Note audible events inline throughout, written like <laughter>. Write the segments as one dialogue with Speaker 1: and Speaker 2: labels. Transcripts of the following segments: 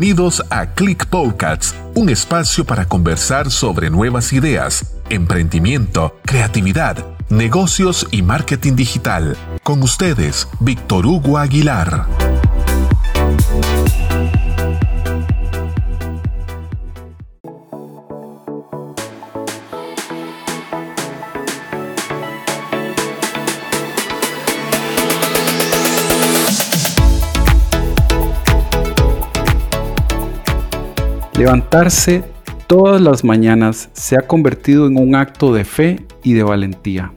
Speaker 1: Bienvenidos a Click un espacio para conversar sobre nuevas ideas, emprendimiento, creatividad, negocios y marketing digital. Con ustedes, Víctor Hugo Aguilar.
Speaker 2: Levantarse todas las mañanas se ha convertido en un acto de fe y de valentía.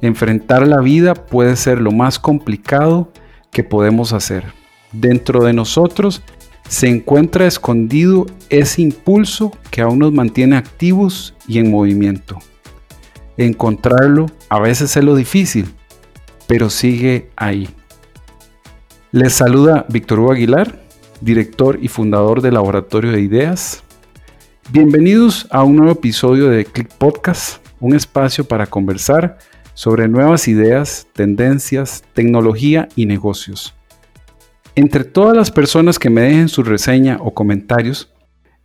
Speaker 2: Enfrentar la vida puede ser lo más complicado que podemos hacer. Dentro de nosotros se encuentra escondido ese impulso que aún nos mantiene activos y en movimiento. Encontrarlo a veces es lo difícil, pero sigue ahí. Les saluda Víctor Hugo Aguilar director y fundador del Laboratorio de Ideas. Bienvenidos a un nuevo episodio de Click Podcast, un espacio para conversar sobre nuevas ideas, tendencias, tecnología y negocios. Entre todas las personas que me dejen su reseña o comentarios,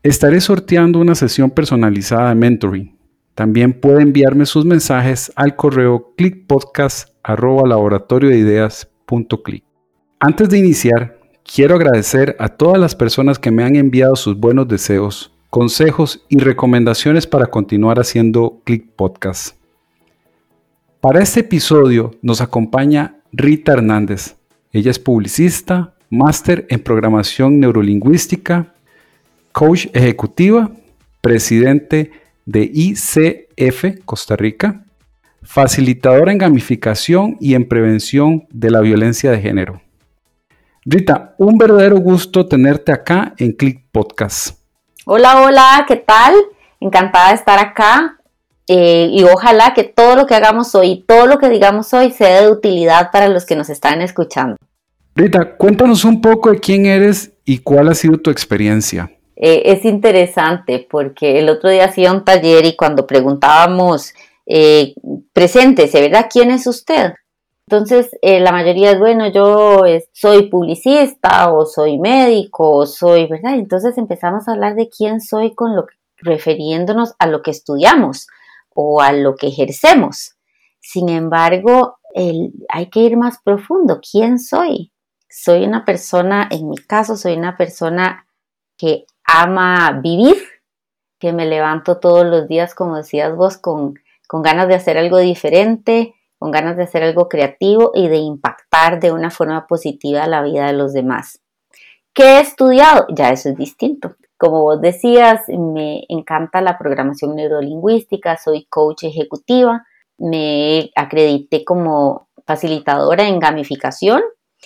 Speaker 2: estaré sorteando una sesión personalizada de mentoring. También puede enviarme sus mensajes al correo clickpodcast.laboratoriodeideas.click. Antes de iniciar, Quiero agradecer a todas las personas que me han enviado sus buenos deseos, consejos y recomendaciones para continuar haciendo Click Podcast. Para este episodio nos acompaña Rita Hernández. Ella es publicista, máster en programación neurolingüística, coach ejecutiva, presidente de ICF Costa Rica, facilitadora en gamificación y en prevención de la violencia de género. Rita, un verdadero gusto tenerte acá en Click Podcast.
Speaker 3: Hola, hola, ¿qué tal? Encantada de estar acá eh, y ojalá que todo lo que hagamos hoy, todo lo que digamos hoy sea de utilidad para los que nos están escuchando.
Speaker 2: Rita, cuéntanos un poco de quién eres y cuál ha sido tu experiencia.
Speaker 3: Eh, es interesante porque el otro día hacía un taller y cuando preguntábamos, eh, preséntese, ¿verdad? ¿Quién es usted? Entonces, eh, la mayoría es, bueno, yo soy publicista o soy médico o soy, ¿verdad? Entonces empezamos a hablar de quién soy con lo refiriéndonos a lo que estudiamos o a lo que ejercemos. Sin embargo, hay que ir más profundo. ¿Quién soy? Soy una persona, en mi caso, soy una persona que ama vivir, que me levanto todos los días, como decías vos, con, con ganas de hacer algo diferente, con ganas de hacer algo creativo y de impactar de una forma positiva la vida de los demás. ¿Qué he estudiado? Ya eso es distinto. Como vos decías, me encanta la programación neurolingüística, soy coach ejecutiva, me acredité como facilitadora en gamificación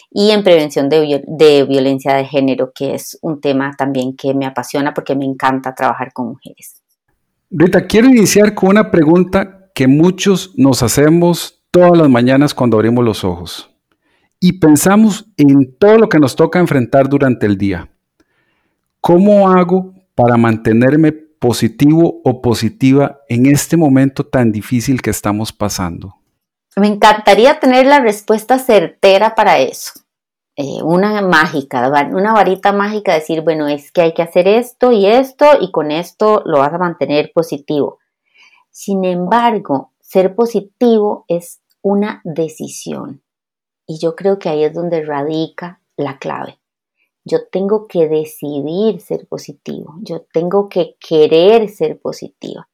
Speaker 3: y en prevención de, de, violencia de género, que es un tema también que me apasiona porque me encanta trabajar con mujeres.
Speaker 2: Rita, quiero iniciar con una pregunta que muchos nos hacemos todas las mañanas cuando abrimos los ojos y pensamos en todo lo que nos toca enfrentar durante el día. ¿Cómo hago para mantenerme positivo o positiva en este momento tan difícil que estamos pasando?
Speaker 3: Me encantaría tener la respuesta certera para eso. Eh, una mágica, una varita mágica, decir, bueno, es que hay que hacer esto y esto y con esto lo vas a mantener positivo. Sin embargo, ser positivo es una decisión. Y yo creo que ahí es donde radica la clave. Yo tengo que decidir ser positivo, yo tengo que querer ser positiva,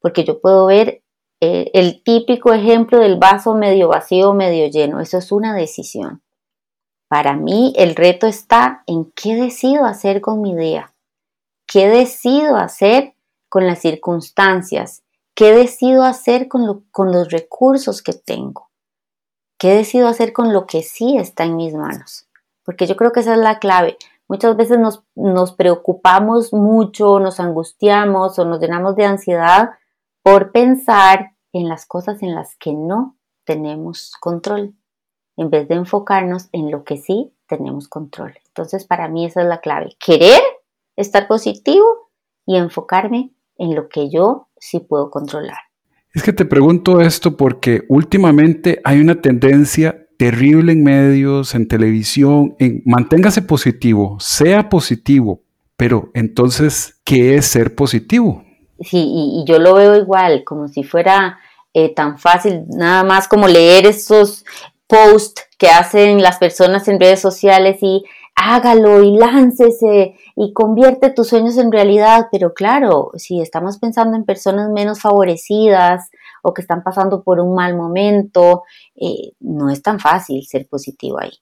Speaker 3: porque yo puedo ver eh, el típico ejemplo del vaso medio vacío, medio lleno, eso es una decisión. Para mí el reto está en qué decido hacer con mi idea, qué decido hacer con las circunstancias, ¿Qué decido hacer con, los recursos que tengo? ¿Qué decido hacer con lo que sí está en mis manos? Porque yo creo que esa es la clave. Muchas veces nos, nos preocupamos mucho, nos angustiamos o nos llenamos de ansiedad por pensar en las cosas en las que no tenemos control, en vez de enfocarnos en lo que sí tenemos control. Entonces, para mí esa es la clave. Querer estar positivo y enfocarme en lo que yo sí puedo controlar.
Speaker 2: Es que te pregunto esto porque últimamente hay una tendencia terrible en medios, en televisión, en manténgase positivo, sea positivo, pero entonces, ¿qué es ser positivo?
Speaker 3: Sí, y, yo lo veo igual, como si fuera eh, tan fácil, nada más como leer esos posts que hacen las personas en redes sociales y hágalo y láncese y convierte tus sueños en realidad. Pero claro, si estamos pensando en personas menos favorecidas o que están pasando por un mal momento, eh, no es tan fácil ser positivo ahí.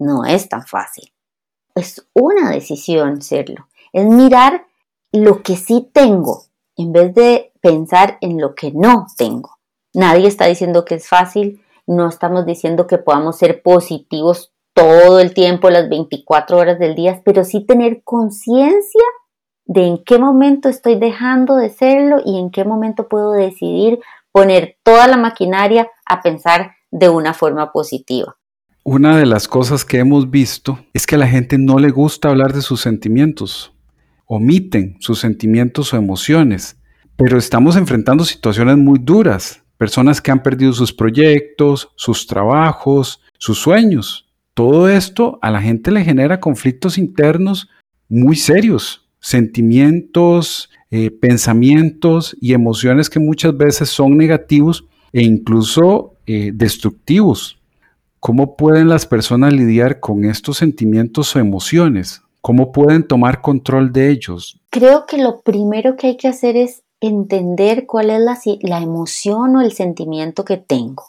Speaker 3: No es tan fácil. Es una decisión serlo. Es mirar lo que sí tengo en vez de pensar en lo que no tengo. Nadie está diciendo que es fácil, no estamos diciendo que podamos ser positivos todo el tiempo, las 24 horas del día, pero sí tener conciencia de en qué momento estoy dejando de serlo y en qué momento puedo decidir poner toda la maquinaria a pensar de una forma positiva.
Speaker 2: Una de las cosas que hemos visto es que a la gente no le gusta hablar de sus sentimientos, omiten sus sentimientos o emociones, pero estamos enfrentando situaciones muy duras, personas que han perdido sus proyectos, sus trabajos, sus sueños, todo esto a la gente le genera conflictos internos muy serios, sentimientos, eh, pensamientos y emociones que muchas veces son negativos e incluso eh, destructivos. ¿Cómo pueden las personas lidiar con estos sentimientos o emociones? ¿Cómo pueden tomar control de ellos?
Speaker 3: Creo que lo primero que hay que hacer es entender cuál es la, la emoción o el sentimiento que tengo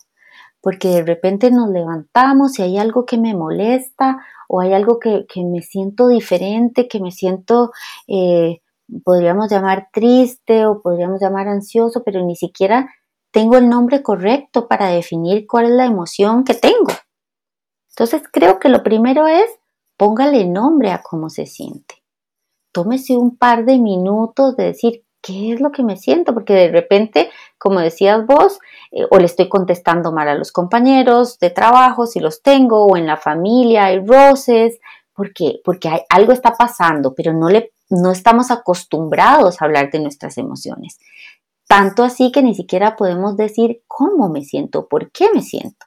Speaker 3: porque de repente nos levantamos y hay algo que me molesta o hay algo que, me siento diferente, que me siento, eh, podríamos llamar triste o podríamos llamar ansioso, pero ni siquiera tengo el nombre correcto para definir cuál es la emoción que tengo. Entonces creo que lo primero es póngale nombre a cómo se siente. Tómese un par de minutos de decir qué es lo que me siento, porque de repente, como decías vos, eh, o le estoy contestando mal a los compañeros de trabajo, si los tengo, o en la familia hay roces, porque, porque hay, algo está pasando, pero no, le, no estamos acostumbrados a hablar de nuestras emociones. Tanto así que ni siquiera podemos decir cómo me siento, por qué me siento,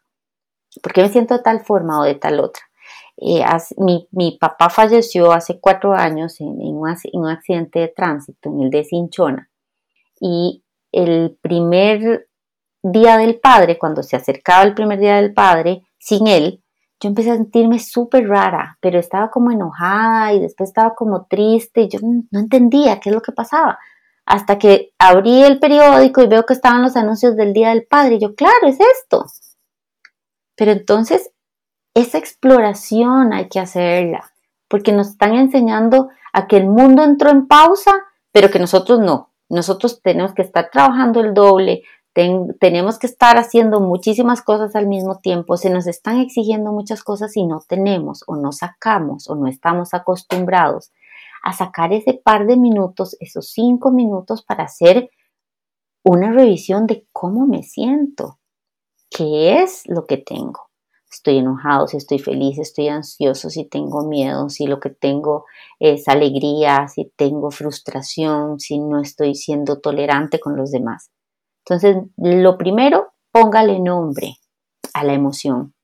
Speaker 3: por qué me siento de tal forma o de tal otra. Eh, mi, papá falleció hace cuatro años en, un, accidente de tránsito, en el de Cinchona. Y el primer día del padre, cuando se acercaba el primer día del padre, sin él, yo empecé a sentirme súper rara, pero estaba como enojada y después estaba como triste y yo no entendía qué es lo que pasaba. Hasta que abrí el periódico y veo que estaban los anuncios del Día del Padre y yo, claro, es esto. Pero entonces esa exploración hay que hacerla, porque nos están enseñando a que el mundo entró en pausa, pero que nosotros no. Nosotros tenemos que estar trabajando el doble, tenemos que estar haciendo muchísimas cosas al mismo tiempo, se nos están exigiendo muchas cosas y no tenemos o no sacamos o no estamos acostumbrados a sacar ese par de minutos, esos cinco minutos para hacer una revisión de cómo me siento, qué es lo que tengo estoy enojado, si estoy feliz, si estoy ansioso, si tengo miedo, si lo que tengo es alegría, si tengo frustración, si no estoy siendo tolerante con los demás. Entonces, lo primero, póngale nombre a la emoción.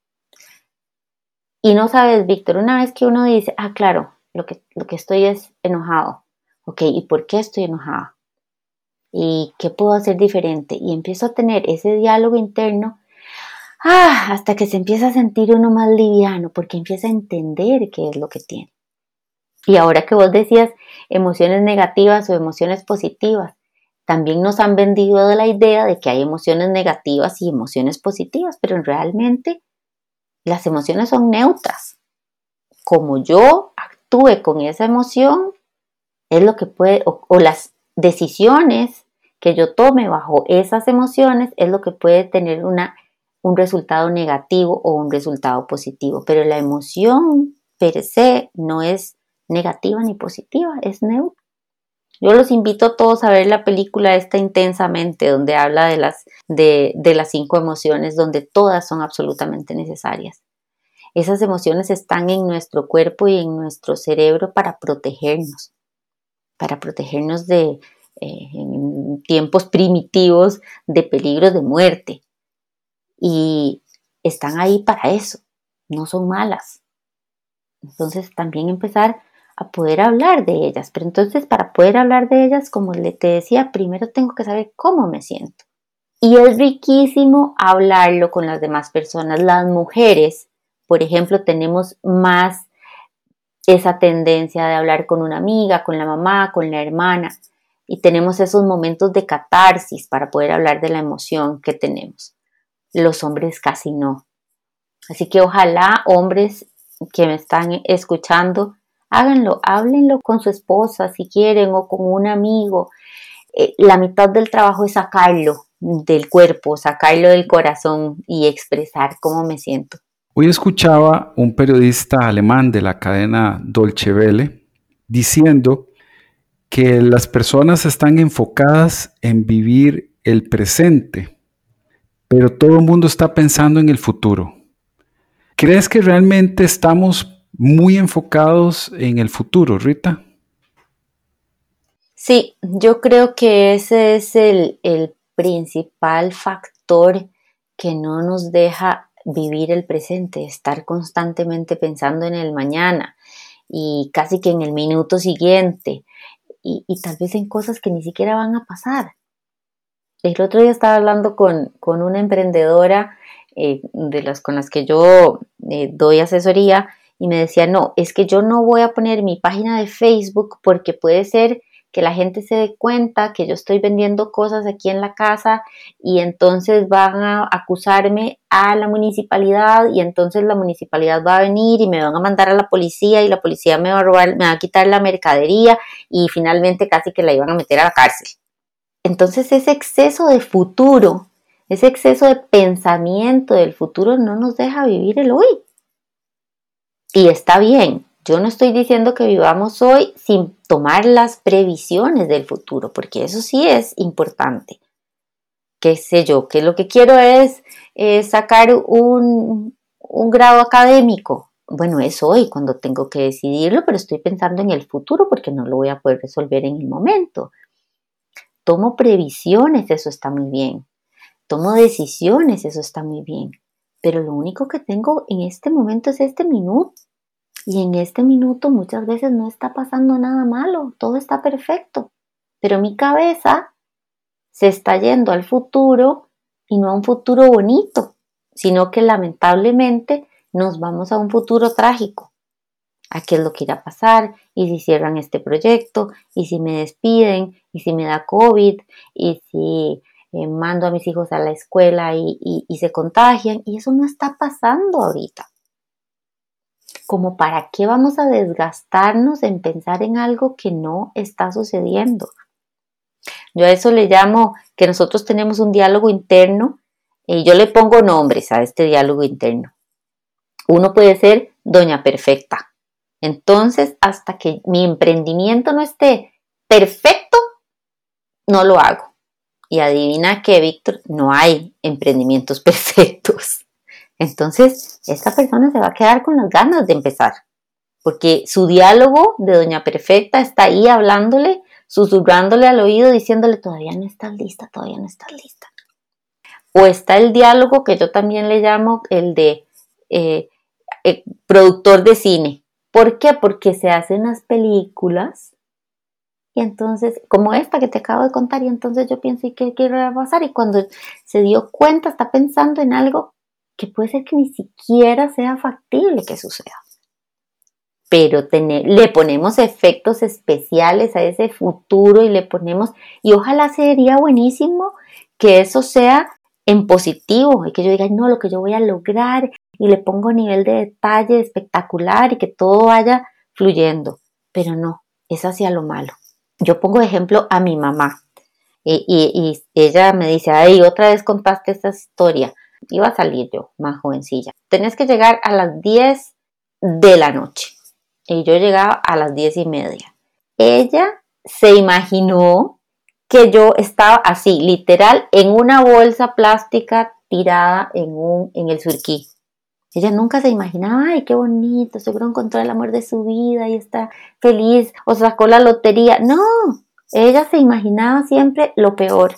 Speaker 3: Y no sabes, Víctor, una vez que uno dice, ah, claro, lo que, lo que estoy es enojado. Ok, ¿y por qué estoy enojado? ¿Y qué puedo hacer diferente? Y empiezo a tener ese diálogo interno Ah, hasta que se empieza a sentir uno más liviano, porque empieza a entender qué es lo que tiene. Y ahora que vos decías emociones negativas o emociones positivas, también nos han vendido de la idea de que hay emociones negativas y emociones positivas, pero realmente las emociones son neutras. Como yo actúe con esa emoción, es lo que puede, o, o las decisiones que yo tome bajo esas emociones es lo que puede tener una un resultado negativo o un resultado positivo, pero la emoción per se no es negativa ni positiva, es neutra. Yo los invito a todos a ver la película esta intensamente, donde habla de las, de, las cinco emociones, donde todas son absolutamente necesarias. Esas emociones están en nuestro cuerpo y en nuestro cerebro para protegernos, para protegernos de eh, tiempos primitivos de peligros de muerte, y están ahí para eso, no son malas. Entonces también empezar a poder hablar de ellas. Pero entonces para poder hablar de ellas, como te decía, primero tengo que saber cómo me siento. Y es riquísimo hablarlo con las demás personas. Las mujeres, por ejemplo, tenemos más esa tendencia de hablar con una amiga, con la mamá, con la hermana. Y tenemos esos momentos de catarsis para poder hablar de la emoción que tenemos. Los hombres casi no. Así que ojalá hombres que me están escuchando háganlo, háblenlo con su esposa si quieren o con un amigo. Eh, la mitad del trabajo es sacarlo del cuerpo, sacarlo del corazón y expresar cómo me siento.
Speaker 2: Hoy escuchaba un periodista alemán de la cadena Dolce Welle diciendo que las personas están enfocadas en vivir el presente, pero todo el mundo está pensando en el futuro. ¿Crees que realmente estamos muy enfocados en el futuro, Rita.
Speaker 3: Sí, yo creo que ese es el, principal factor que no nos deja vivir el presente, estar constantemente pensando en el mañana y casi que en el minuto siguiente y, tal vez en cosas que ni siquiera van a pasar. El otro día estaba hablando con, una emprendedora eh, de las con las que yo eh, doy asesoría y me decía, no, es que yo no voy a poner mi página de Facebook porque puede ser que la gente se dé cuenta que yo estoy vendiendo cosas aquí en la casa y entonces van a acusarme a la municipalidad y entonces la municipalidad va a venir y me van a mandar a la policía y la policía me va a robar, me va a quitar la mercadería y finalmente casi que la iban a meter a la cárcel. Entonces ese exceso de futuro, ese exceso de pensamiento del futuro no nos deja vivir el hoy. Y está bien, yo no estoy diciendo que vivamos hoy sin tomar las previsiones del futuro, porque eso sí es importante. ¿Qué sé yo? Que lo que quiero es sacar un, un grado académico. Bueno, es hoy cuando tengo que decidirlo, pero estoy pensando en el futuro porque no lo voy a poder resolver en el momento. Tomo previsiones, eso está muy bien. Tomo decisiones, eso está muy bien pero lo único que tengo en este momento es este minuto. Y en este minuto muchas veces no está pasando nada malo, todo está perfecto. Pero mi cabeza se está yendo al futuro y no a un futuro bonito, sino que lamentablemente nos vamos a un futuro trágico. ¿A qué es lo que irá a pasar? ¿Y si cierran este proyecto? ¿Y si me despiden? ¿Y si me da COVID? ¿Y si eh, mando a mis hijos a la escuela y, se contagian y eso no está pasando ahorita. Como para qué vamos a desgastarnos en pensar en algo que no está sucediendo. Yo a eso le llamo que nosotros tenemos un diálogo interno y yo le pongo nombres a este diálogo interno. Uno puede ser Doña Perfecta. Entonces, hasta que mi emprendimiento no esté perfecto, no lo hago. Y adivina que, Víctor, no hay emprendimientos <laughs> perfectos. Entonces, esta persona se va a quedar con las ganas de empezar, porque su diálogo de Doña Perfecta está ahí hablándole, susurrándole al oído, diciéndole, todavía no estás lista, todavía no estás lista. O está el diálogo que yo también le llamo el de eh, eh, productor de cine. ¿Por qué? Porque se hacen las películas y entonces, como esta que te acabo de contar, y entonces yo pienso, ¿y qué, a pasar? Y cuando se dio cuenta, está pensando en algo que puede ser que ni siquiera sea factible que suceda. Pero le ponemos efectos especiales a ese futuro y le ponemos, y ojalá sería buenísimo que eso sea en positivo y que yo diga, no, lo que yo voy a lograr y le pongo nivel de detalle espectacular y que todo vaya fluyendo. Pero no, es hacia lo malo yo pongo ejemplo a mi mamá y, ella me dice, ay, otra vez contaste esta historia. Iba a salir yo, más jovencilla. Tenés que llegar a las 10 de la noche. Y yo llegaba a las 10 y media. Ella se imaginó que yo estaba así, literal, en una bolsa plástica tirada en, un, en el surquí. Ella nunca se imaginaba, ay, qué bonito, seguro encontró el amor de su vida y está feliz o sacó la lotería. No, ella se imaginaba siempre lo peor.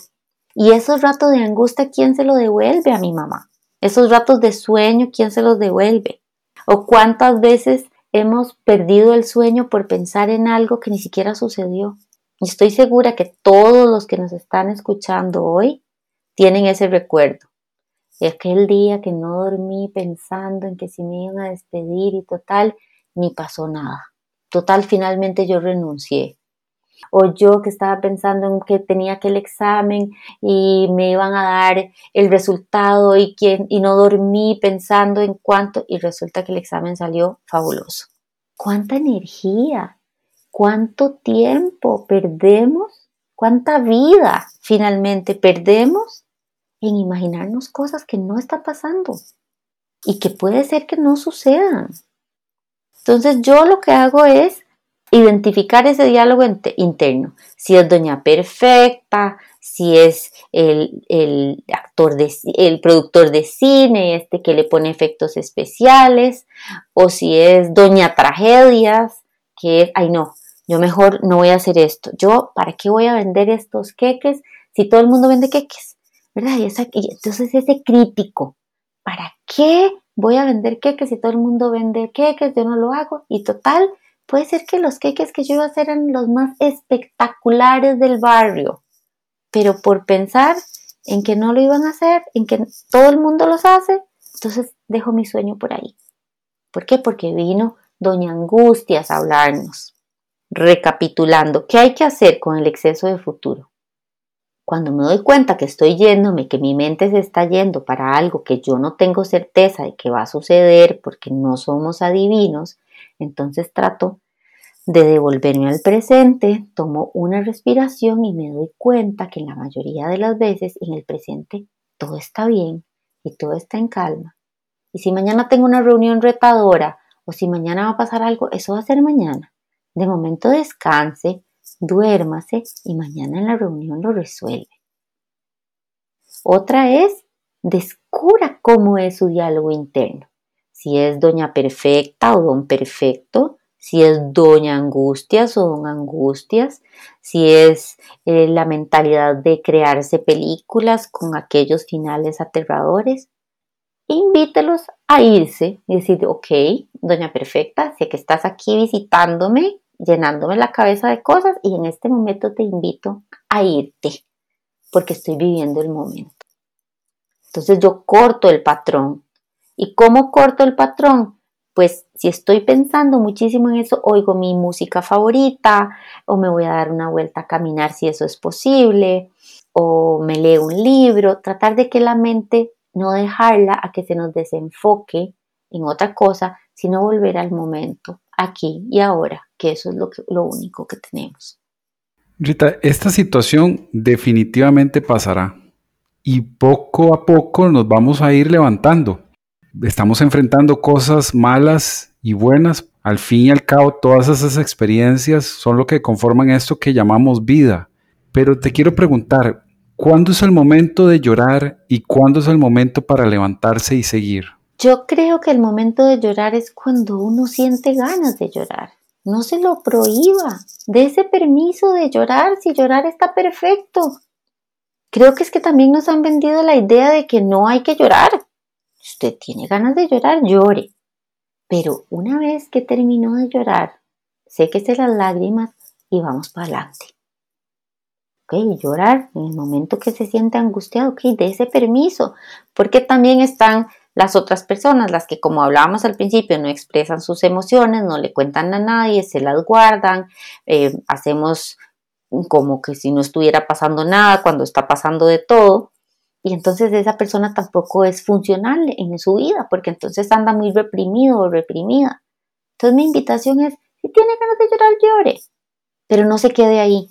Speaker 3: Y esos ratos de angustia, ¿quién se lo devuelve a mi mamá? Esos ratos de sueño, ¿quién se los devuelve? ¿O cuántas veces hemos perdido el sueño por pensar en algo que ni siquiera sucedió? Y estoy segura que todos los que nos están escuchando hoy tienen ese recuerdo. Y aquel día que no dormí pensando en que si me iban a despedir y total, ni pasó nada. Total, finalmente yo renuncié o yo que estaba pensando en que tenía aquel examen y me iban a dar el resultado y, quién, y no dormí pensando en cuánto y resulta que el examen salió fabuloso. ¿Cuánta energía? ¿Cuánto tiempo perdemos? ¿Cuánta vida finalmente perdemos en imaginarnos cosas que no están pasando y que puede ser que no sucedan? Entonces yo lo que hago es identificar ese diálogo interno. Si es doña perfecta, si es el, actor, de, el productor de cine, este que le pone efectos especiales, o si es doña tragedias, que es, ay no, yo mejor no voy a hacer esto. Yo, ¿para qué voy a vender estos queques si todo el mundo vende queques? ¿Verdad? Y, y entonces ese crítico, ¿para qué voy a vender queques si todo el mundo vende queques? Yo no lo hago. Y total, Puede ser que los queques que yo iba a hacer eran los más espectaculares del barrio, pero por pensar en que no lo iban a hacer, en que todo el mundo los hace, entonces dejo mi sueño por ahí. ¿Por qué? Porque vino Doña Angustias a hablarnos. Recapitulando, ¿qué hay que hacer con el exceso de futuro? Cuando me doy cuenta que estoy yéndome, que mi mente se está yendo para algo que yo no tengo certeza de que va a suceder porque no somos adivinos, entonces trato de devolverme al presente, tomo una respiración y me doy cuenta que la mayoría de las veces en el presente todo está bien y todo está en calma. Y si mañana tengo una reunión retadora o si mañana va a pasar algo, eso va a ser mañana. De momento descanse, duérmase y mañana en la reunión lo resuelve. Otra es, descubra cómo es su diálogo interno si es doña perfecta o don perfecto, si es doña angustias o don angustias, si es eh, la mentalidad de crearse películas con aquellos finales aterradores. Invítelos a irse y decir, ok, doña perfecta, sé que estás aquí visitándome, llenándome la cabeza de cosas y en este momento te invito a irte porque estoy viviendo el momento. Entonces yo corto el patrón ¿Y cómo corto el patrón? Pues si estoy pensando muchísimo en eso, oigo mi música favorita o me voy a dar una vuelta a caminar si eso es posible o me leo un libro, tratar de que la mente no dejarla a que se nos desenfoque en otra cosa, sino volver al momento, aquí y ahora, que eso es lo, lo único que tenemos.
Speaker 2: Rita, esta situación definitivamente pasará y poco a poco nos vamos a ir levantando estamos enfrentando cosas malas y buenas. Al fin y al cabo, todas esas experiencias son lo que conforman esto que llamamos vida. Pero te quiero preguntar, ¿cuándo es el momento de llorar y cuándo es el momento para levantarse y seguir?
Speaker 3: Yo creo que el momento de llorar es cuando uno siente ganas de llorar. No se lo prohíba. De ese permiso de llorar si llorar está perfecto. Creo que es que también nos han vendido la idea de que no hay que llorar usted tiene ganas de llorar, llore. Pero una vez que terminó de llorar, séquese las lágrimas y vamos para adelante. Ok, llorar en el momento que se siente angustiado, ok, de ese permiso, porque también están las otras personas, las que como hablábamos al principio no expresan sus emociones, no le cuentan a nadie, se las guardan, eh, hacemos como que si no estuviera pasando nada cuando está pasando de todo y entonces esa persona tampoco es funcional en su vida, porque entonces anda muy reprimido o reprimida. Entonces mi invitación es, si tiene ganas de llorar, llore, pero no se quede ahí.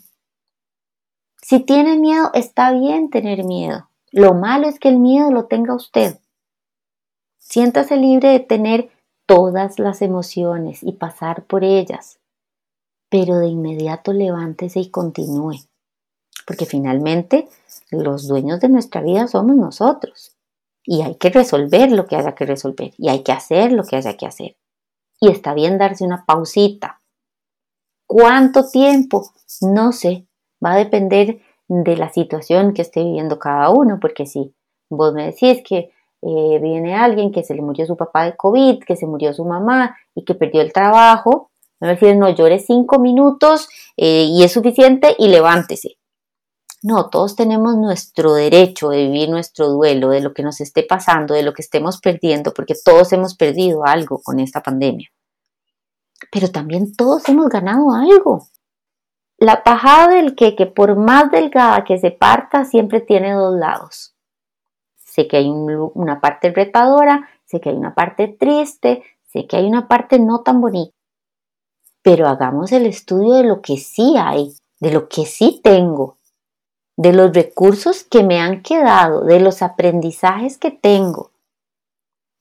Speaker 3: Si tiene miedo, está bien tener miedo. Lo malo es que el miedo lo tenga usted. Siéntase libre de tener todas las emociones y pasar por ellas, pero de inmediato levántese y continúe, porque finalmente los dueños de nuestra vida somos nosotros. Y hay que resolver lo que haya que resolver. Y hay que hacer lo que haya que hacer. Y está bien darse una pausita. ¿Cuánto tiempo? No sé. Va a depender de la situación que esté viviendo cada uno. Porque si vos me decís que eh, viene alguien que se le murió su papá de COVID, que se murió su mamá y que perdió el trabajo, a decir, no, llore cinco minutos eh, y es suficiente y levántese. No, todos tenemos nuestro derecho de vivir nuestro duelo, de lo que nos esté pasando, de lo que estemos perdiendo, porque todos hemos perdido algo con esta pandemia. Pero también todos hemos ganado algo. La tajada del queque, por más delgada que se parta, siempre tiene dos lados. Sé que hay una parte retadora, sé que hay una parte triste, sé que hay una parte no tan bonita. Pero hagamos el estudio de lo que sí hay, de lo que sí tengo, de los recursos que me han quedado, de los aprendizajes que tengo,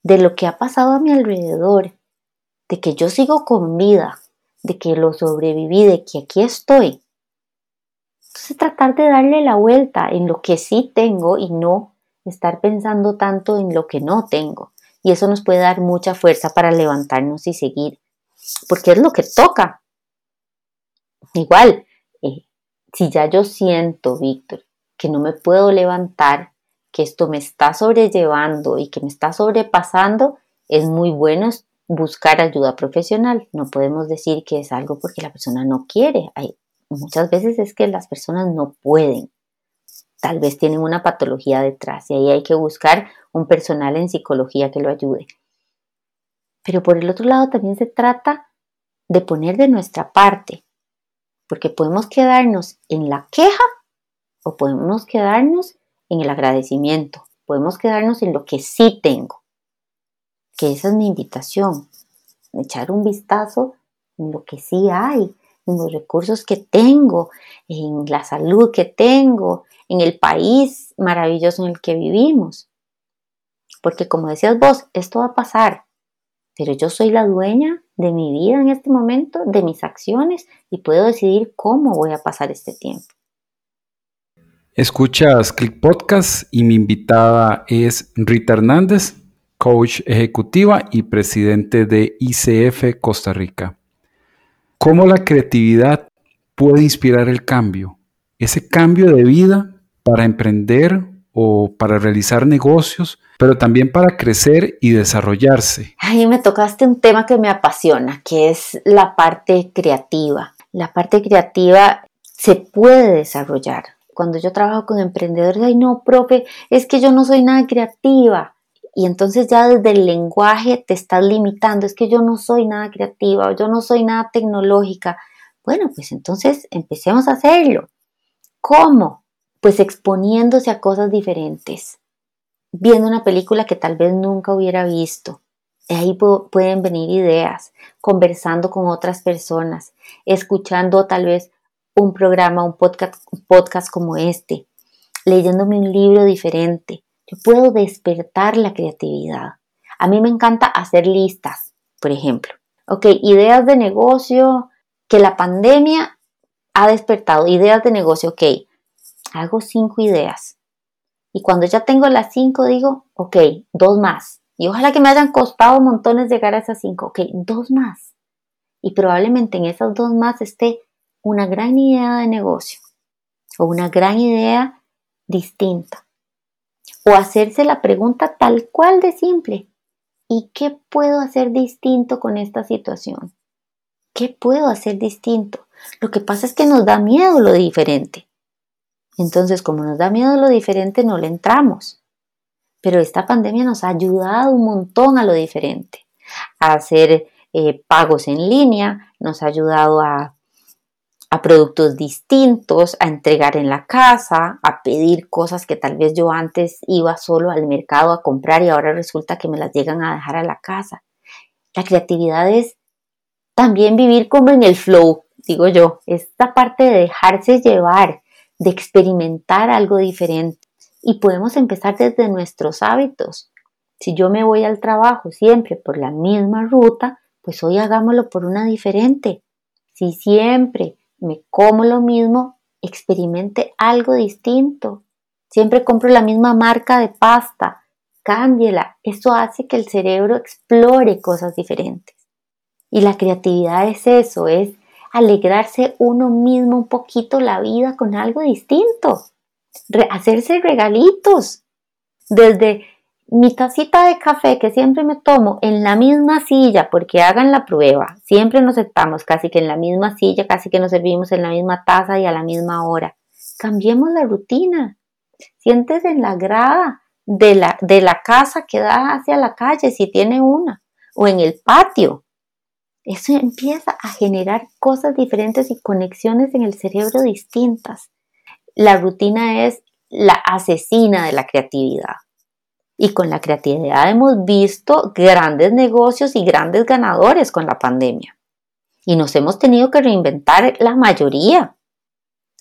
Speaker 3: de lo que ha pasado a mi alrededor, de que yo sigo con vida, de que lo sobreviví, de que aquí estoy. Entonces tratar de darle la vuelta en lo que sí tengo y no estar pensando tanto en lo que no tengo. Y eso nos puede dar mucha fuerza para levantarnos y seguir, porque es lo que toca. Igual, eh, si ya yo siento, Víctor, que no me puedo levantar, que esto me está sobrellevando y que me está sobrepasando, es muy bueno buscar ayuda profesional. No podemos decir que es algo porque la persona no quiere. Hay, muchas veces es que las personas no pueden. Tal vez tienen una patología detrás y ahí hay que buscar un personal en psicología que lo ayude. Pero por el otro lado también se trata de poner de nuestra parte, porque podemos quedarnos en la queja o podemos quedarnos en el agradecimiento, podemos quedarnos en lo que sí tengo que esa es mi invitación, echar un vistazo en lo que sí hay, en los recursos que tengo, en la salud que tengo, en el país maravilloso en el que vivimos. Porque como decías vos, esto va a pasar, pero yo soy la dueña de mi vida en este momento, de mis acciones y puedo decidir cómo voy a pasar este tiempo.
Speaker 2: Escuchas Click Podcast y mi invitada es Rita Hernández, coach ejecutiva y presidente de ICF Costa Rica. ¿Cómo la creatividad puede inspirar el cambio? Ese cambio de vida para emprender o para realizar negocios, pero también para crecer y desarrollarse.
Speaker 3: Ahí me tocaste un tema que me apasiona, que es la parte creativa. La parte creativa se puede desarrollar. Cuando yo trabajo con emprendedores, ay no, profe, es que yo no soy nada creativa y entonces ya desde el lenguaje te estás limitando, es que yo no soy nada creativa o yo no soy nada tecnológica. Bueno, pues entonces empecemos a hacerlo. ¿Cómo? Pues exponiéndose a cosas diferentes, viendo una película que tal vez nunca hubiera visto. De ahí pueden venir ideas, conversando con otras personas, escuchando tal vez un programa, un podcast, un podcast como este, leyéndome un libro diferente, yo puedo despertar la creatividad. A mí me encanta hacer listas, por ejemplo. Ok, ideas de negocio que la pandemia ha despertado. Ideas de negocio, ok. Hago cinco ideas. Y cuando ya tengo las cinco, digo, ok, dos más. Y ojalá que me hayan costado montones llegar a esas cinco. Ok, dos más. Y probablemente en esas dos más esté una gran idea de negocio o una gran idea distinta o hacerse la pregunta tal cual de simple. ¿Y qué puedo hacer distinto con esta situación? ¿Qué puedo hacer distinto? Lo que pasa es que nos da miedo lo diferente. Entonces, como nos da miedo lo diferente, no le entramos. Pero esta pandemia nos ha ayudado un montón a lo diferente, a hacer eh, pagos en línea, nos ha ayudado a a productos distintos, a entregar en la casa, a pedir cosas que tal vez yo antes iba solo al mercado a comprar y ahora resulta que me las llegan a dejar a la casa. La creatividad es también vivir como en el flow, digo yo, esta parte de dejarse llevar, de experimentar algo diferente. Y podemos empezar desde nuestros hábitos. Si yo me voy al trabajo siempre por la misma ruta, pues hoy hagámoslo por una diferente. Si siempre me como lo mismo, experimente algo distinto. Siempre compro la misma marca de pasta, cámbiela. Eso hace que el cerebro explore cosas diferentes. Y la creatividad es eso, es alegrarse uno mismo un poquito la vida con algo distinto. hacerse regalitos. Desde mi tacita de café que siempre me tomo en la misma silla, porque hagan la prueba, siempre nos sentamos casi que en la misma silla, casi que nos servimos en la misma taza y a la misma hora. Cambiemos la rutina. Siéntese en la grada de la, de la casa que da hacia la calle, si tiene una, o en el patio. Eso empieza a generar cosas diferentes y conexiones en el cerebro distintas. La rutina es la asesina de la creatividad. Y con la creatividad hemos visto grandes negocios y grandes ganadores con la pandemia. Y nos hemos tenido que reinventar la mayoría.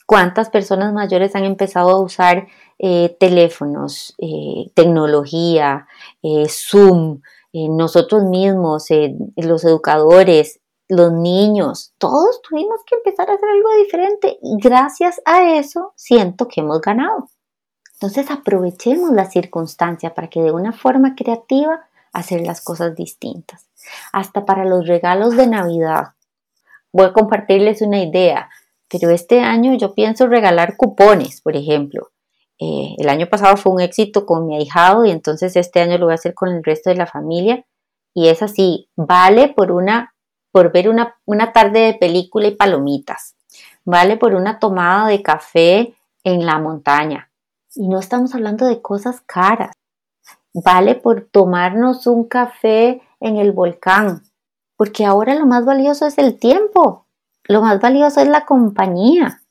Speaker 3: ¿Cuántas personas mayores han empezado a usar eh, teléfonos, eh, tecnología, eh, Zoom, nosotros mismos, los educadores, los niños, todos tuvimos que empezar a hacer algo diferente y gracias a eso siento que hemos ganado. Entonces aprovechemos la circunstancia para que de una forma creativa hacer las cosas distintas. Hasta para los regalos de Navidad. Voy a compartirles una idea, pero este año yo pienso regalar cupones, por ejemplo. Eh, el año pasado fue un éxito con mi ahijado y entonces este año lo voy a hacer con el resto de la familia. Y es así, vale por una, por ver una, una tarde de película y palomitas. Vale por una tomada de café en la montaña y no estamos hablando de cosas caras. Vale por tomarnos un café en el volcán, porque ahora lo más valioso es el tiempo, lo más valioso es la compañía.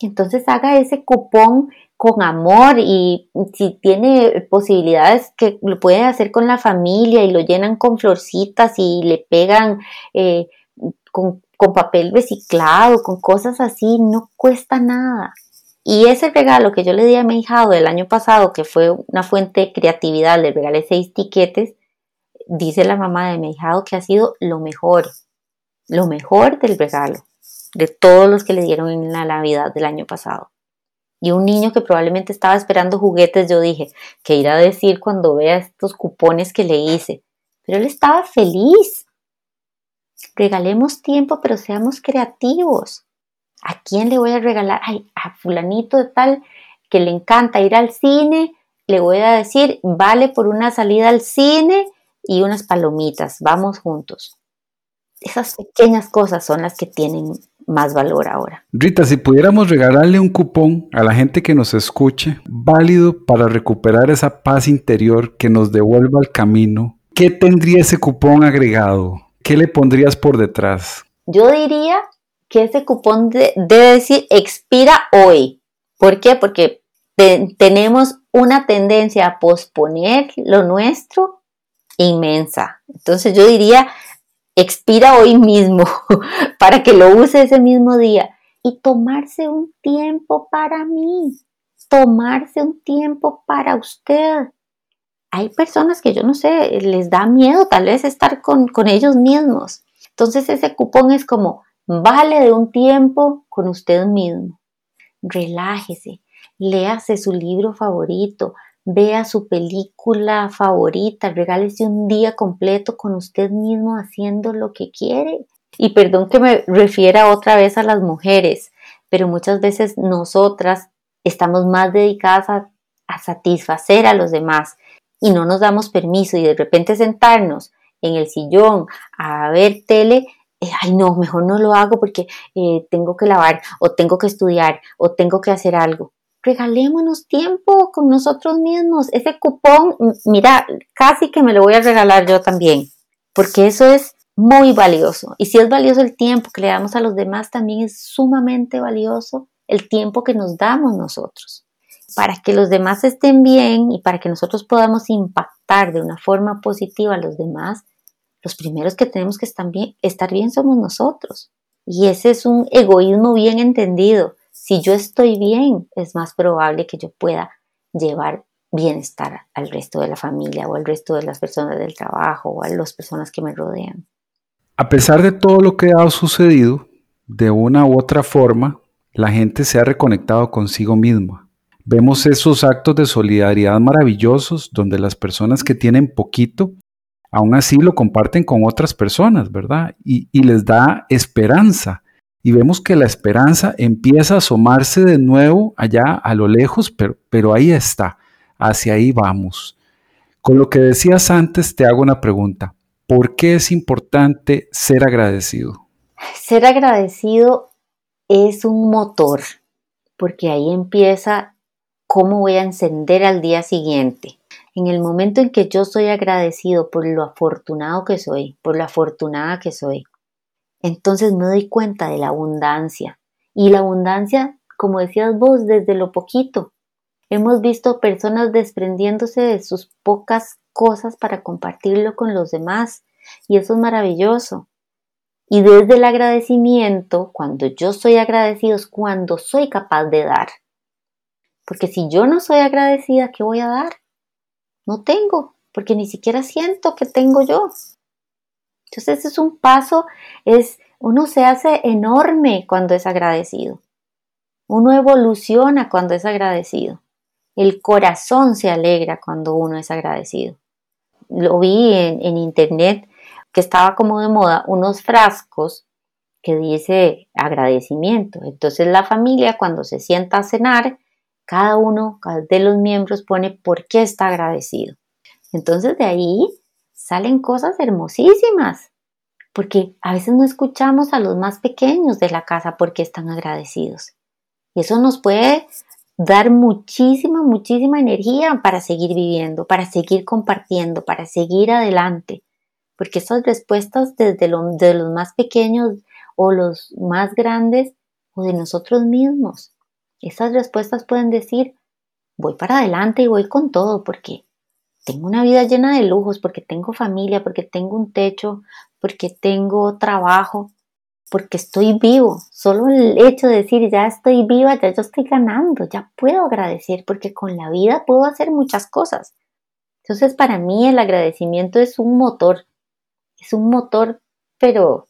Speaker 3: Entonces haga ese cupón con amor y si tiene posibilidades que lo puede hacer con la familia y lo llenan con florcitas y le pegan eh, con papel reciclado, con cosas así, no cuesta nada. Y ese regalo que yo le di a mi hijado el año pasado, que fue una fuente de creatividad, le regalé seis tiquetes, dice la mamá de mi que ha sido lo mejor, lo mejor del regalo, de todos los que le dieron en la Navidad del año pasado. Y un niño que probablemente estaba esperando juguetes, yo dije, ¿qué irá a decir cuando vea estos cupones que le hice? Pero él estaba feliz. Regalemos tiempo, pero seamos creativos. ¿A quién le voy a regalar? Ay, a fulanito de tal que le encanta ir al cine, le voy a decir, vale por una salida al cine y unas palomitas, vamos juntos. Esas pequeñas cosas son las que tienen más valor ahora.
Speaker 2: Rita, si pudiéramos regalarle un cupón a la gente que nos escuche, válido para recuperar esa paz interior que nos devuelva al camino, ¿qué tendría ese cupón agregado? ¿Qué le pondrías por detrás?
Speaker 3: Yo diría que ese cupón debe decir expira hoy. ¿Por qué? Porque tenemos una tendencia a posponer lo nuestro inmensa. Entonces yo diría, expira hoy mismo <laughs> para que lo use ese mismo día y tomarse un tiempo para mí, tomarse un tiempo para usted. Hay personas que yo no sé, les da miedo tal vez estar con, con ellos mismos. Entonces ese cupón es como, Vale de un tiempo con usted mismo. Relájese, léase su libro favorito, vea su película favorita, regálese un día completo con usted mismo haciendo lo que quiere. Y perdón que me refiera otra vez a las mujeres, pero muchas veces nosotras estamos más dedicadas a, a satisfacer a los demás y no nos damos permiso y de repente sentarnos en el sillón a ver tele eh, ay no, mejor no lo hago porque eh, tengo que lavar o tengo que estudiar o tengo que hacer algo. Regalémonos tiempo con nosotros mismos. Ese cupón, mira, casi que me lo voy a regalar yo también, porque eso es muy valioso. Y si es valioso el tiempo que le damos a los demás, también es sumamente valioso el tiempo que nos damos nosotros. Para que los demás estén bien y para que nosotros podamos impactar de una forma positiva a los demás, los primeros que tenemos que estar bien, somos nosotros. Y ese es un egoísmo bien entendido. Si yo estoy bien, es más probable que yo pueda llevar bienestar al resto de la familia o al resto de las personas del trabajo o a las personas que me rodean.
Speaker 2: A pesar de todo lo que ha sucedido, de una u otra forma, la gente se ha reconectado consigo misma. Vemos esos actos de solidaridad maravillosos donde las personas que tienen poquito aún así lo comparten con otras personas, ¿verdad? Y, les da esperanza. Y vemos que la esperanza empieza a asomarse de nuevo allá a lo lejos, pero, pero ahí está, hacia ahí vamos. Con lo que decías antes, te hago una pregunta. ¿Por qué es importante ser agradecido?
Speaker 3: Ser agradecido es un motor, porque ahí empieza cómo voy a encender al día siguiente. En el momento en que yo soy agradecido por lo afortunado que soy, por lo afortunada que soy, entonces me doy cuenta de la abundancia. Y la abundancia, como decías vos, desde lo poquito. Hemos visto personas desprendiéndose de sus pocas cosas para compartirlo con los demás. Y eso es maravilloso. Y desde el agradecimiento, cuando yo soy agradecido, es cuando soy capaz de dar. Porque si yo no soy agradecida, ¿qué voy a dar? No tengo, porque ni siquiera siento que tengo yo. Entonces es un paso, es uno se hace enorme cuando es agradecido. Uno evoluciona cuando es agradecido. El corazón se alegra cuando uno es agradecido. Lo vi en, en internet que estaba como de moda unos frascos que dice agradecimiento. Entonces la familia cuando se sienta a cenar cada uno de los miembros pone por qué está agradecido. Entonces de ahí salen cosas hermosísimas, porque a veces no escuchamos a los más pequeños de la casa porque están agradecidos. Y eso nos puede dar muchísima, muchísima energía para seguir viviendo, para seguir compartiendo, para seguir adelante. Porque esas respuestas desde de los más pequeños o los más grandes o de nosotros mismos esas respuestas pueden decir, voy para adelante y voy con todo porque tengo una vida llena de lujos, porque tengo familia, porque tengo un techo, porque tengo trabajo, porque estoy vivo. Solo el hecho de decir ya estoy viva, ya yo estoy ganando, ya puedo agradecer, porque con la vida puedo hacer muchas cosas. Entonces para mí el agradecimiento es un motor, es un motor, pero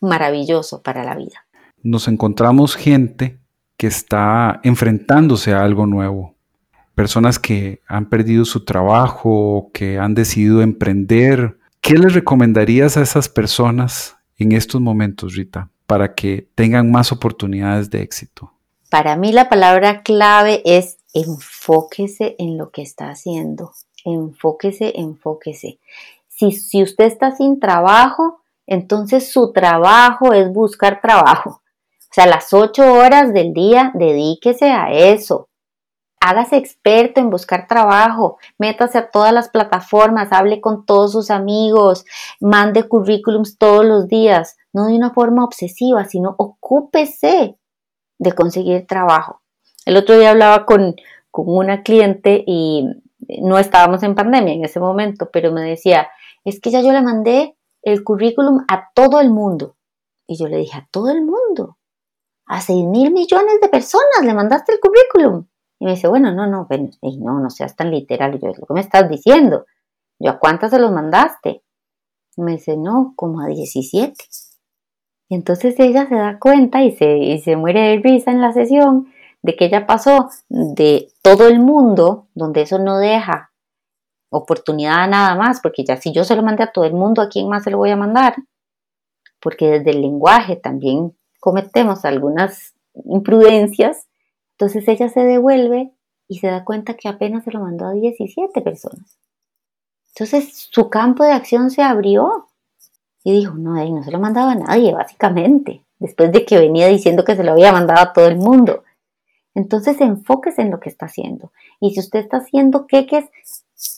Speaker 3: maravilloso para la vida.
Speaker 2: Nos encontramos gente está enfrentándose a algo nuevo. Personas que han perdido su trabajo, que han decidido emprender. ¿Qué les recomendarías a esas personas en estos momentos, Rita, para que tengan más oportunidades de éxito?
Speaker 3: Para mí la palabra clave es enfóquese en lo que está haciendo. Enfóquese, enfóquese. Si, si usted está sin trabajo, entonces su trabajo es buscar trabajo. O sea, las ocho horas del día, dedíquese a eso. Hágase experto en buscar trabajo, métase a todas las plataformas, hable con todos sus amigos, mande currículums todos los días, no de una forma obsesiva, sino ocúpese de conseguir trabajo. El otro día hablaba con, con una cliente y no estábamos en pandemia en ese momento, pero me decía, es que ya yo le mandé el currículum a todo el mundo. Y yo le dije, a todo el mundo a 6 mil millones de personas le mandaste el currículum. Y me dice, bueno, no, no, no, no seas tan literal. yo, lo que me estás diciendo. Yo, ¿a cuántas se los mandaste? Y me dice, no, como a 17. Y entonces ella se da cuenta y se, y se muere de risa en la sesión de que ella pasó de todo el mundo, donde eso no deja oportunidad nada más, porque ya si yo se lo mandé a todo el mundo, ¿a quién más se lo voy a mandar? Porque desde el lenguaje también cometemos algunas imprudencias, entonces ella se devuelve y se da cuenta que apenas se lo mandó a 17 personas. Entonces su campo de acción se abrió y dijo, no, no se lo mandaba a nadie, básicamente, después de que venía diciendo que se lo había mandado a todo el mundo. Entonces enfóquese en lo que está haciendo. Y si usted está haciendo queques,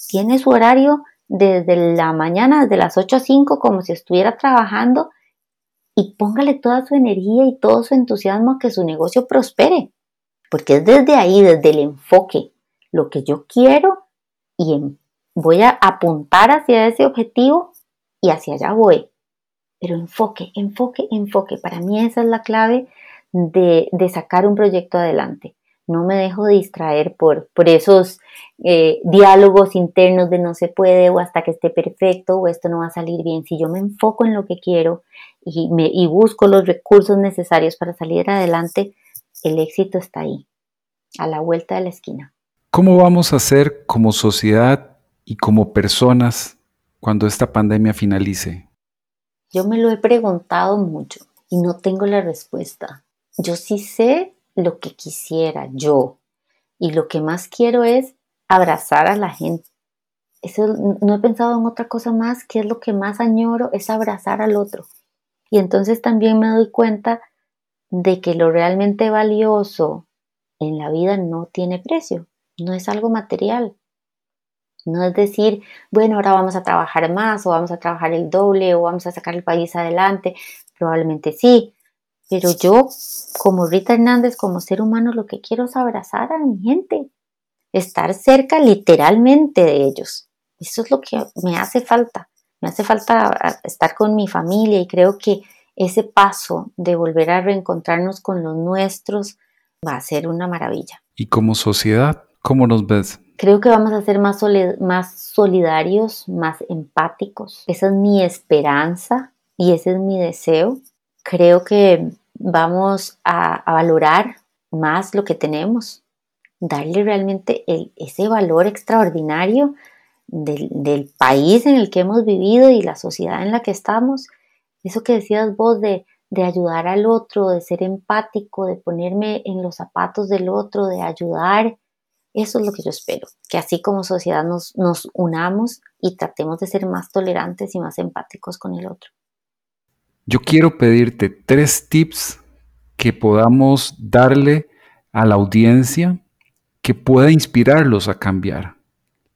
Speaker 3: tiene su horario desde la mañana, desde las 8 a 5, como si estuviera trabajando, y póngale toda su energía y todo su entusiasmo a que su negocio prospere. Porque es desde ahí, desde el enfoque, lo que yo quiero y voy a apuntar hacia ese objetivo y hacia allá voy. Pero enfoque, enfoque, enfoque. Para mí esa es la clave de, de sacar un proyecto adelante no me dejo distraer por, por esos eh, diálogos internos de no se puede o hasta que esté perfecto o esto no va a salir bien. Si yo me enfoco en lo que quiero y, me, y busco los recursos necesarios para salir adelante, el éxito está ahí, a la vuelta de la esquina.
Speaker 2: ¿Cómo vamos a hacer como sociedad y como personas cuando esta pandemia finalice?
Speaker 3: Yo me lo he preguntado mucho y no tengo la respuesta. Yo sí sé lo que quisiera yo. Y lo que más quiero es abrazar a la gente. Eso, no he pensado en otra cosa más, que es lo que más añoro, es abrazar al otro. Y entonces también me doy cuenta de que lo realmente valioso en la vida no tiene precio, no es algo material. No es decir, bueno, ahora vamos a trabajar más o vamos a trabajar el doble o vamos a sacar el país adelante. Probablemente sí, pero yo, como Rita Hernández, como ser humano, lo que quiero es abrazar a mi gente, estar cerca literalmente de ellos. Eso es lo que me hace falta. Me hace falta estar con mi familia y creo que ese paso de volver a reencontrarnos con los nuestros va a ser una maravilla.
Speaker 2: ¿Y como sociedad, cómo nos ves?
Speaker 3: Creo que vamos a ser más, más solidarios, más empáticos. Esa es mi esperanza y ese es mi deseo. Creo que vamos a, valorar más lo que tenemos, darle realmente ese valor extraordinario del, país en el que hemos vivido y la sociedad en la que estamos. Eso que decías vos de, ayudar al otro, de ser empático, de ponerme en los zapatos del otro, de ayudar, eso es lo que yo espero, que así como sociedad nos unamos y tratemos de ser más tolerantes y más empáticos con el otro.
Speaker 2: Yo quiero pedirte tres tips que podamos darle a la audiencia que pueda inspirarlos a cambiar,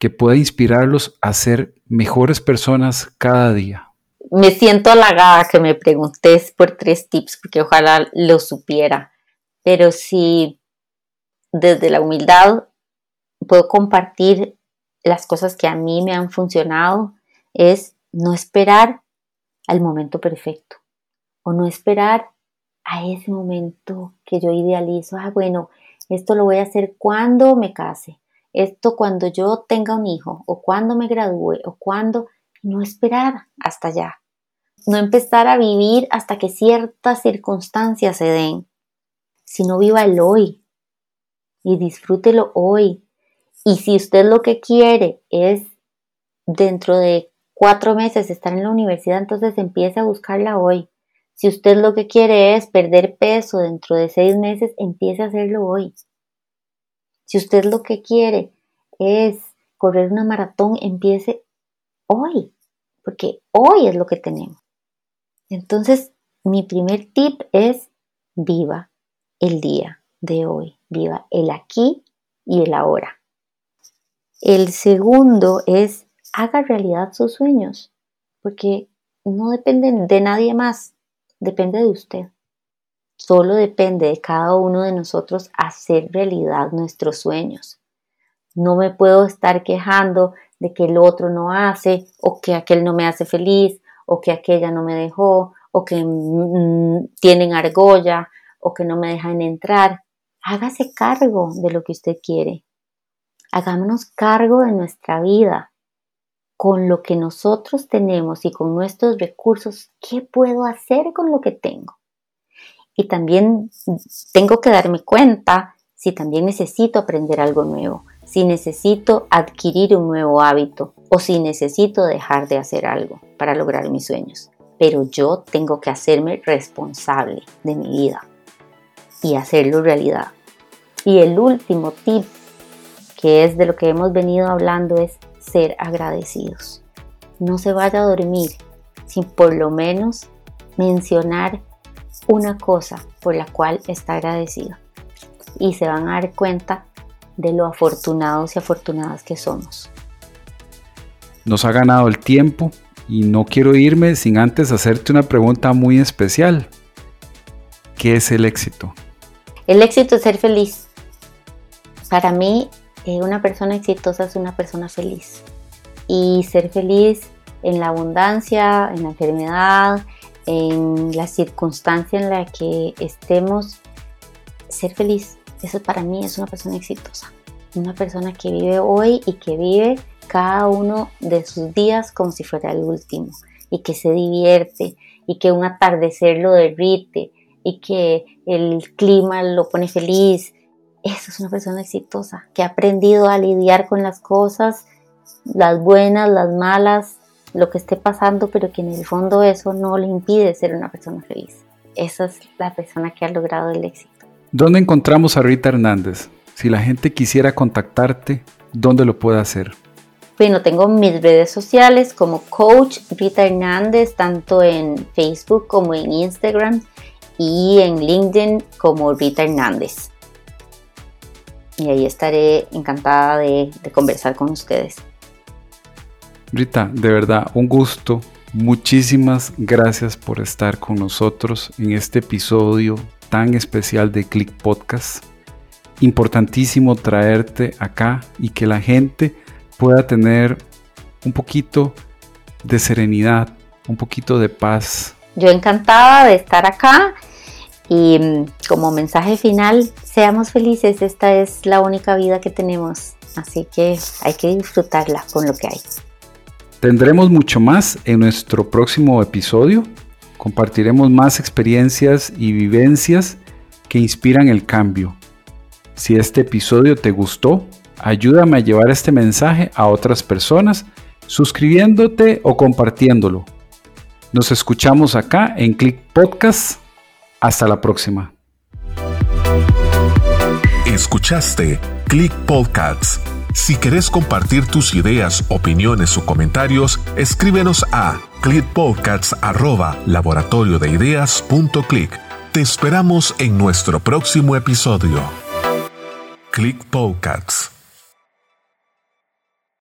Speaker 2: que pueda inspirarlos a ser mejores personas cada día.
Speaker 3: Me siento halagada que me preguntes por tres tips, porque ojalá lo supiera. Pero si desde la humildad puedo compartir las cosas que a mí me han funcionado, es no esperar al momento perfecto o no esperar a ese momento que yo idealizo. Ah, bueno, esto lo voy a hacer cuando me case, esto cuando yo tenga un hijo o cuando me gradúe o cuando no esperar hasta allá. No empezar a vivir hasta que ciertas circunstancias se den, sino viva el hoy y disfrútelo hoy y si usted lo que quiere es dentro de cuatro meses estar en la universidad, entonces empiece a buscarla hoy. Si usted lo que quiere es perder peso dentro de seis meses, empiece a hacerlo hoy. Si usted lo que quiere es correr una maratón, empiece hoy, porque hoy es lo que tenemos. Entonces, mi primer tip es viva el día de hoy, viva el aquí y el ahora. El segundo es haga realidad sus sueños, porque no dependen de nadie más, depende de usted. Solo depende de cada uno de nosotros hacer realidad nuestros sueños. No me puedo estar quejando de que el otro no hace, o que aquel no me hace feliz, o que aquella no me dejó, o que mm, tienen argolla, o que no me dejan entrar. Hágase cargo de lo que usted quiere hagámonos cargo de nuestra vida con lo que nosotros tenemos y con nuestros recursos, ¿qué puedo hacer con lo que tengo? Y también tengo que darme cuenta si también necesito aprender algo nuevo, si necesito adquirir un nuevo hábito o si necesito dejar de hacer algo para lograr mis sueños. Pero yo tengo que hacerme responsable de mi vida y hacerlo realidad. Y el último tip que es de lo que hemos venido hablando, es ser agradecidos. No se vaya a dormir sin por lo menos mencionar una cosa por la cual está agradecido. Y se van a dar cuenta de lo afortunados y afortunadas que somos.
Speaker 2: Nos ha ganado el tiempo y no quiero irme sin antes hacerte una pregunta muy especial. ¿Qué es el éxito?
Speaker 3: El éxito es ser feliz. Para mí eh, una persona exitosa es una persona feliz. Y ser feliz en la abundancia, en la enfermedad, en la circunstancia en la que estemos, ser feliz, eso para mí es una persona exitosa. Una persona que vive hoy y que vive cada uno de sus días como si fuera el último. Y que se divierte y que un atardecer lo derrite y que el clima lo pone feliz eso es una persona exitosa, que ha aprendido a lidiar con las cosas, las buenas, las malas, lo que esté pasando, pero que en el fondo eso no le impide ser una persona feliz. Esa es la persona que ha logrado el éxito.
Speaker 2: ¿Dónde encontramos a Rita Hernández? Si la gente quisiera contactarte, ¿dónde lo puede hacer?
Speaker 3: bueno, tengo mis redes sociales como Coach Rita Hernández, tanto en Facebook como en Instagram y en LinkedIn como Rita Hernández. Y ahí estaré encantada de, de conversar con ustedes.
Speaker 2: Rita, de verdad, un gusto. Muchísimas gracias por estar con nosotros en este episodio tan especial de Click Podcast. Importantísimo traerte acá y que la gente pueda tener un poquito de serenidad, un poquito de paz.
Speaker 3: Yo encantada de estar acá y mm, como mensaje final, seamos felices, esta es la única vida que tenemos, así que hay que disfrutarla con lo que hay.
Speaker 2: Tendremos mucho más en nuestro próximo episodio. Compartiremos más experiencias y vivencias que inspiran el cambio. Si este episodio te gustó, Ayúdame a llevar este mensaje a otras personas suscribiéndote o compartiéndolo. Nos escuchamos acá en Click Podcast. Hasta la próxima.
Speaker 1: Escuchaste Click Podcasts. Si querés compartir tus ideas, opiniones o comentarios, escríbenos a clickpodcasts@laboratoriodeideas.click. Te esperamos en nuestro próximo episodio. Click Podcasts.